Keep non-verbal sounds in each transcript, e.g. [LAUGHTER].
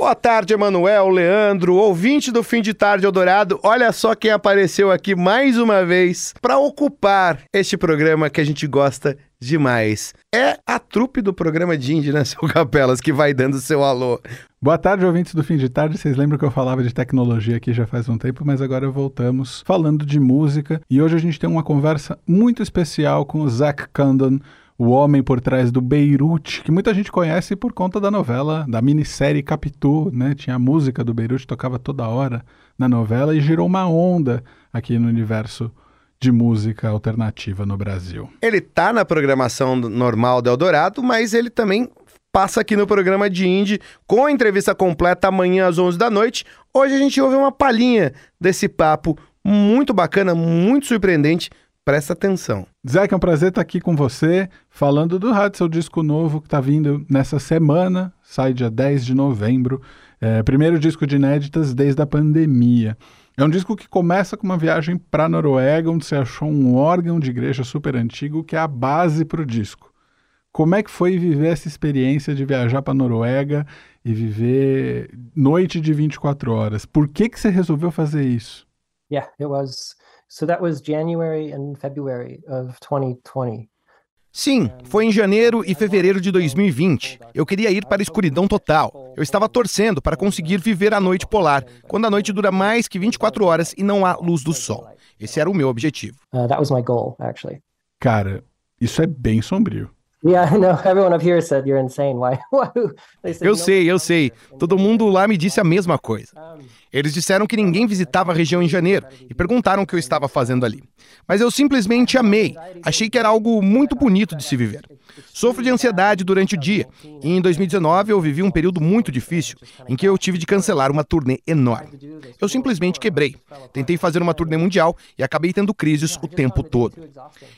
Boa tarde, Emanuel, Leandro, ouvinte do Fim de Tarde Eldorado. Olha só quem apareceu aqui mais uma vez para ocupar este programa que a gente gosta demais. É a trupe do programa de Indy, né, seu Capelas, que vai dando seu alô. Boa tarde, ouvintes do Fim de Tarde. Vocês lembram que eu falava de tecnologia aqui já faz um tempo, mas agora voltamos falando de música. E hoje a gente tem uma conversa muito especial com o Zach Condon, o homem por trás do Beirute, que muita gente conhece por conta da novela, da minissérie Capitu, né? Tinha a música do Beirute, tocava toda hora na novela e girou uma onda aqui no universo de música alternativa no Brasil. Ele tá na programação normal do Eldorado, mas ele também passa aqui no programa de Indie com a entrevista completa amanhã às 11 da noite. Hoje a gente ouve uma palhinha desse papo muito bacana, muito surpreendente Presta atenção. Zé, é um prazer estar aqui com você, falando do rádio, seu disco novo que está vindo nessa semana, sai dia 10 de novembro. É, primeiro disco de inéditas desde a pandemia. É um disco que começa com uma viagem para a Noruega, onde você achou um órgão de igreja super antigo que é a base para o disco. Como é que foi viver essa experiência de viajar para a Noruega e viver noite de 24 horas? Por que, que você resolveu fazer isso? Yeah, it was So that was January and February of 2020. Sim, foi em janeiro e fevereiro de 2020. Eu queria ir para a escuridão total. Eu estava torcendo para conseguir viver a noite polar, quando a noite dura mais que 24 horas e não há luz do sol. Esse era o meu objetivo. Uh, that was my goal, actually. Cara, isso é bem sombrio. Yeah, I know. [LAUGHS] Everyone up here said you're insane. Why? [LAUGHS] eu sei, eu sei. Todo mundo lá me disse a mesma coisa. Eles disseram que ninguém visitava a região em janeiro e perguntaram o que eu estava fazendo ali. Mas eu simplesmente amei. Achei que era algo muito bonito de se viver. Sofro de ansiedade durante o dia. E em 2019 eu vivi um período muito difícil em que eu tive de cancelar uma turnê enorme. Eu simplesmente quebrei. Tentei fazer uma turnê mundial e acabei tendo crises o tempo todo.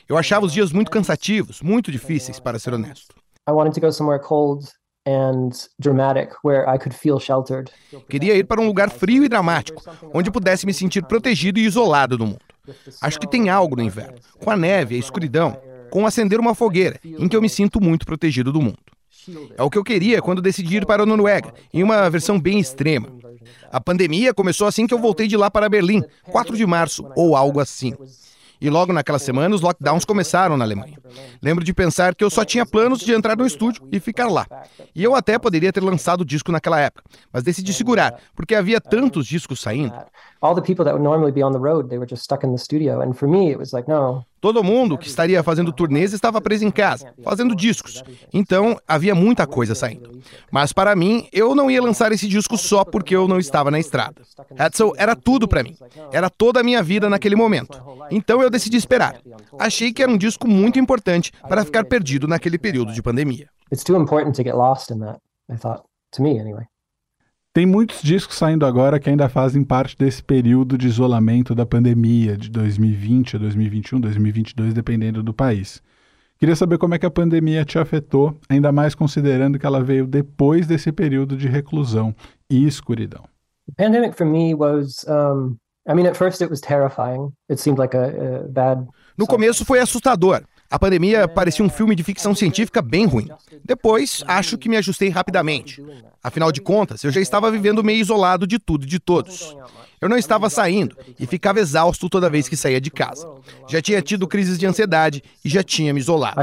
Eu achava os dias muito cansativos, muito difíceis, para ser honesto. I wanted to go somewhere cold and dramatic where I could feel sheltered. Queria ir para um lugar frio e dramático, onde pudesse me sentir protegido e isolado do mundo. Acho que tem algo no inverno, com a neve, a escuridão, com acender uma fogueira, em que eu me sinto muito protegido do mundo. É o que eu queria quando decidi ir para a Noruega, em uma versão bem extrema. A pandemia começou assim que eu voltei de lá para Berlim, 4 de março, ou algo assim. E logo naquela semana, os lockdowns começaram na Alemanha. Lembro de pensar que eu só tinha planos de entrar no estúdio e ficar lá. E eu até poderia ter lançado o disco naquela época, mas decidi segurar, porque havia tantos discos saindo. All the people that would normally be on the road, they were just stuck in the studio, and for me it was like, no, Todo mundo que estaria fazendo turnês estava preso em casa, fazendo discos. Então, havia muita coisa saindo. Mas para mim, eu não ia lançar esse disco só porque eu não estava na estrada. Hetzel era tudo para mim. Era toda a minha vida naquele momento. Então eu decidi esperar. Achei que era um disco muito importante para ficar perdido naquele período de pandemia. It's too important to get lost in that, I thought. Tem muitos discos saindo agora que ainda fazem parte desse período de isolamento da pandemia de 2020 a 2021, 2022, dependendo do país. Queria saber como é que a pandemia te afetou, ainda mais considerando que ela veio depois desse período de reclusão e escuridão. The pandemic for me was um, I mean at first it was terrifying. It seemed like a, a bad No começo foi assustador. A pandemia parecia um filme de ficção científica bem ruim. Depois, acho que me ajustei rapidamente. Afinal de contas, eu já estava vivendo meio isolado de tudo e de todos. Eu não estava saindo e ficava exausto toda vez que saía de casa. Já tinha tido crises de ansiedade e já tinha me isolado.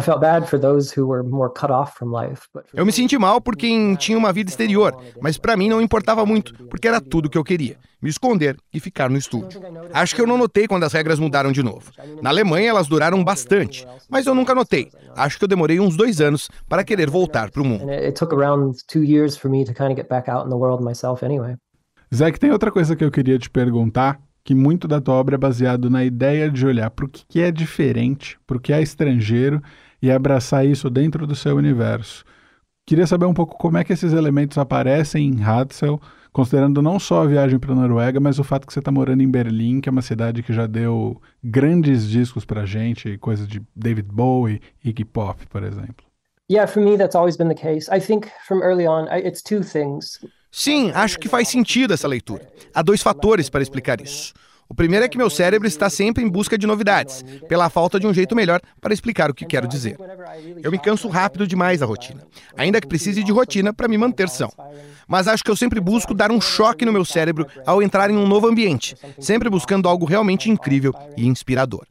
Eu me senti mal por quem tinha uma vida exterior, mas para mim não importava muito, porque era tudo que eu queria: me esconder e ficar no estúdio. Acho que eu não notei quando as regras mudaram de novo. Na Alemanha elas duraram bastante, mas eu nunca notei. Acho que eu demorei uns dois anos para querer voltar para o mundo. Zack, tem outra coisa que eu queria te perguntar, que muito da tua obra é baseado na ideia de olhar para o que é diferente, para o que é estrangeiro e abraçar isso dentro do seu universo. Queria saber um pouco como é que esses elementos aparecem em Hadsel, considerando não só a viagem para a Noruega, mas o fato que você está morando em Berlim, que é uma cidade que já deu grandes discos para gente, coisas de David Bowie Iggy Pop, por exemplo. Yeah, for me that's always been the case. I think from early on, it's two things. Sim, acho que faz sentido essa leitura. Há dois fatores para explicar isso. O primeiro é que meu cérebro está sempre em busca de novidades, pela falta de um jeito melhor para explicar o que quero dizer. Eu me canso rápido demais da rotina, ainda que precise de rotina para me manter são. Mas acho que eu sempre busco dar um choque no meu cérebro ao entrar em um novo ambiente, sempre buscando algo realmente incrível e inspirador.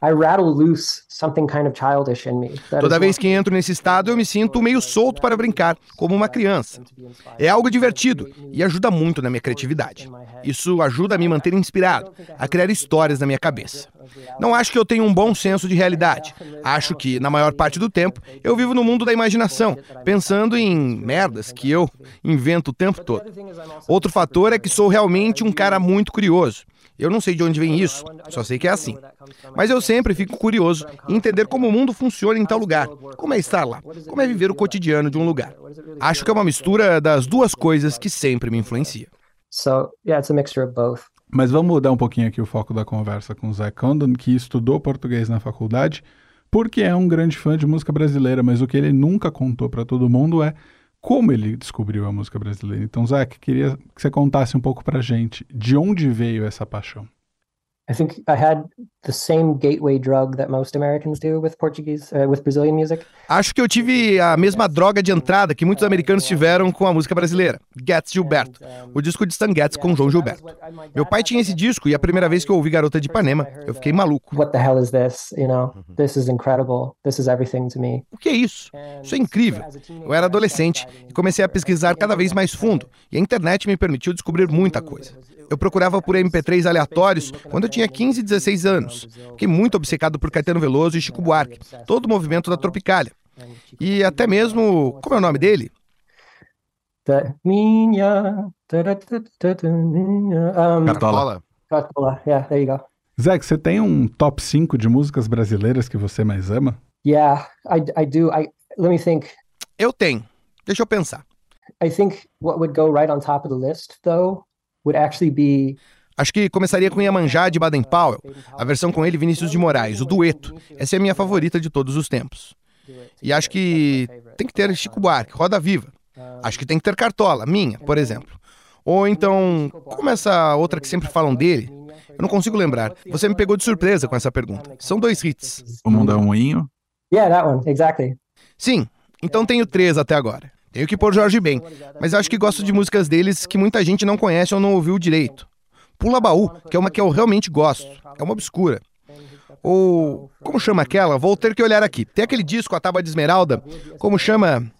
Toda vez que entro nesse estado, eu me sinto meio solto para brincar, como uma criança. É algo divertido e ajuda muito na minha criatividade. Isso ajuda a me manter inspirado, a criar histórias na minha cabeça. Não acho que eu tenho um bom senso de realidade. Acho que, na maior parte do tempo, eu vivo no mundo da imaginação, pensando em merdas que eu invento o tempo todo. Outro fator é que sou realmente um cara muito curioso. Eu não sei de onde vem isso, só sei que é assim. Mas eu sempre fico curioso em entender como o mundo funciona em tal lugar, como é estar lá, como é viver o cotidiano de um lugar. Acho que é uma mistura das duas coisas que sempre me influencia. Mas vamos mudar um pouquinho aqui o foco da conversa com o Zé Condon, que estudou português na faculdade, porque é um grande fã de música brasileira, mas o que ele nunca contou para todo mundo é como ele descobriu a música brasileira. Então, Zé, queria que você contasse um pouco pra gente de onde veio essa paixão. I think I had the same gateway drug that most Americans do with Portuguese, uh, with Brazilian music. Acho que eu tive a mesma droga de entrada que muitos americanos tiveram com a música brasileira, Getz Gilberto, o disco de Stan Getz com João Gilberto. Meu pai tinha esse disco e a primeira vez que eu ouvi Garota de Ipanema, eu fiquei maluco. What the hell is this? You know, this is incredible. This is everything to me. O que é isso? Isso é incrível. Eu era adolescente e comecei a pesquisar cada vez mais fundo, e a internet me permitiu descobrir muita coisa. Eu procurava por MP3 aleatórios quando eu tinha 15 e 16 anos. Fiquei muito obcecado por Caetano Veloso e Chico Buarque, todo o movimento da Tropicália. E até mesmo, como é o nome dele? minha. Cartola. Cartola, yeah, there you go. Zé, você tem um top 5 de músicas brasileiras que você mais ama? Yeah, I, I do. I, let me think. Eu tenho. Deixa eu pensar. I think what would go right on top of the list, though, would actually be Acho que começaria com Iemanjá de Baden Powell, a versão com ele Vinícius de Moraes, o dueto. Essa é a minha favorita de todos os tempos. E acho que tem que ter Chico Buarque, Roda Viva. Acho que tem que ter Cartola, minha, por exemplo. Ou então, como essa outra que sempre falam dele? Eu não consigo lembrar. Você me pegou de surpresa com essa pergunta. São dois hits. O Mundo é um Moinho? Yeah, that one, exactly. Sim, então tenho três até agora. Tenho que pôr Jorge Ben, mas acho que gosto de músicas deles que muita gente não conhece ou não ouviu direito. Pula Baú, que é uma que eu realmente gosto. É uma obscura. Ou, como chama aquela? Vou ter que olhar aqui. Tem aquele disco, A Tábua de Esmeralda. Como chama?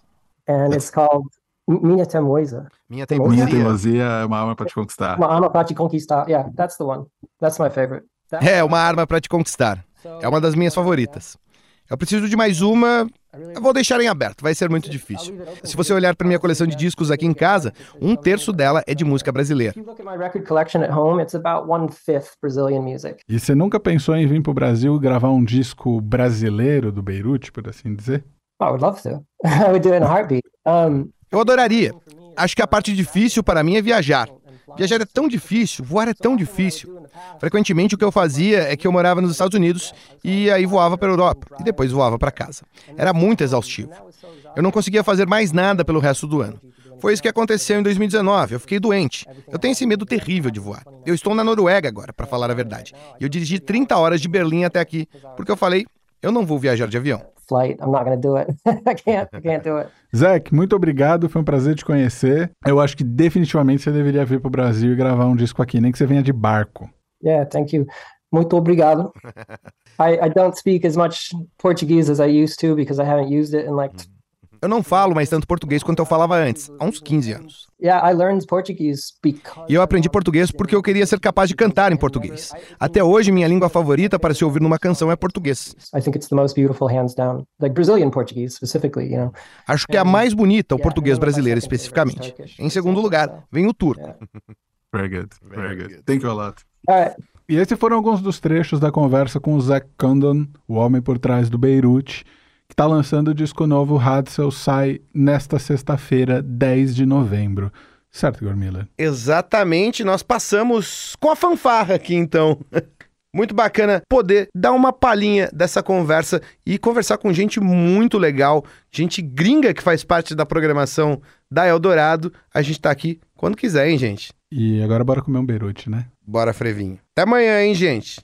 And it's called Minha Teimosa. Minha Teimosia. Minha Teimosia é uma arma para te conquistar. Uma arma para te conquistar. Yeah, that's the one. That's my favorite. É, uma arma para te conquistar. É uma das minhas favoritas. Eu preciso de mais uma. Eu vou deixar em aberto, vai ser muito difícil. Se você olhar para minha coleção de discos aqui em casa, um terço dela é de música brasileira. E você nunca pensou em vir para o Brasil e gravar um disco brasileiro do Beirute, por assim dizer? Oh, I would love to. [LAUGHS] I would do it in a heartbeat. Um... Eu adoraria. Acho que a parte difícil para mim é viajar. Viajar é tão difícil, voar é tão difícil. Frequentemente o que eu fazia é que eu morava nos Estados Unidos e aí voava para a Europa e depois voava para casa. Era muito exaustivo. Eu não conseguia fazer mais nada pelo resto do ano. Foi isso que aconteceu em 2019. Eu fiquei doente. Eu tenho esse medo terrível de voar. Eu estou na Noruega agora, para falar a verdade. E eu dirigi 30 horas de Berlim até aqui, porque eu falei, eu não vou viajar de avião flight. I'm not going to do it. [LAUGHS] I can't. I can't do it. Zach, muito obrigado. Foi um prazer te conhecer. Eu acho que definitivamente você deveria vir para o Brasil e gravar um disco aqui, nem que você venha de barco. Yeah, thank you. Muito obrigado. [LAUGHS] I, I don't speak as much Portuguese as I used to because I haven't used it in like eu não falo mais tanto português quanto eu falava antes, há uns 15 anos. E eu aprendi português porque eu queria ser capaz de cantar em português. Até hoje, minha língua favorita para se ouvir numa canção é português. Acho que é a mais bonita, o português brasileiro especificamente. Em segundo lugar, vem o turco. [LAUGHS] Very good, very good. Thank you a lot. E esses foram alguns dos trechos da conversa com o Zach Condon, o homem por trás do Beirute está lançando o disco novo Hadsel, sai nesta sexta-feira, 10 de novembro. Certo, Igor Miller? Exatamente, nós passamos com a fanfarra aqui então. [LAUGHS] Muito bacana poder dar uma palhinha dessa conversa e conversar com gente muito legal, gente gringa que faz parte da programação da Eldorado. A gente tá aqui quando quiser, hein, gente? E agora bora comer um beirute, né? Bora, Frevinho. Até amanhã, hein, gente?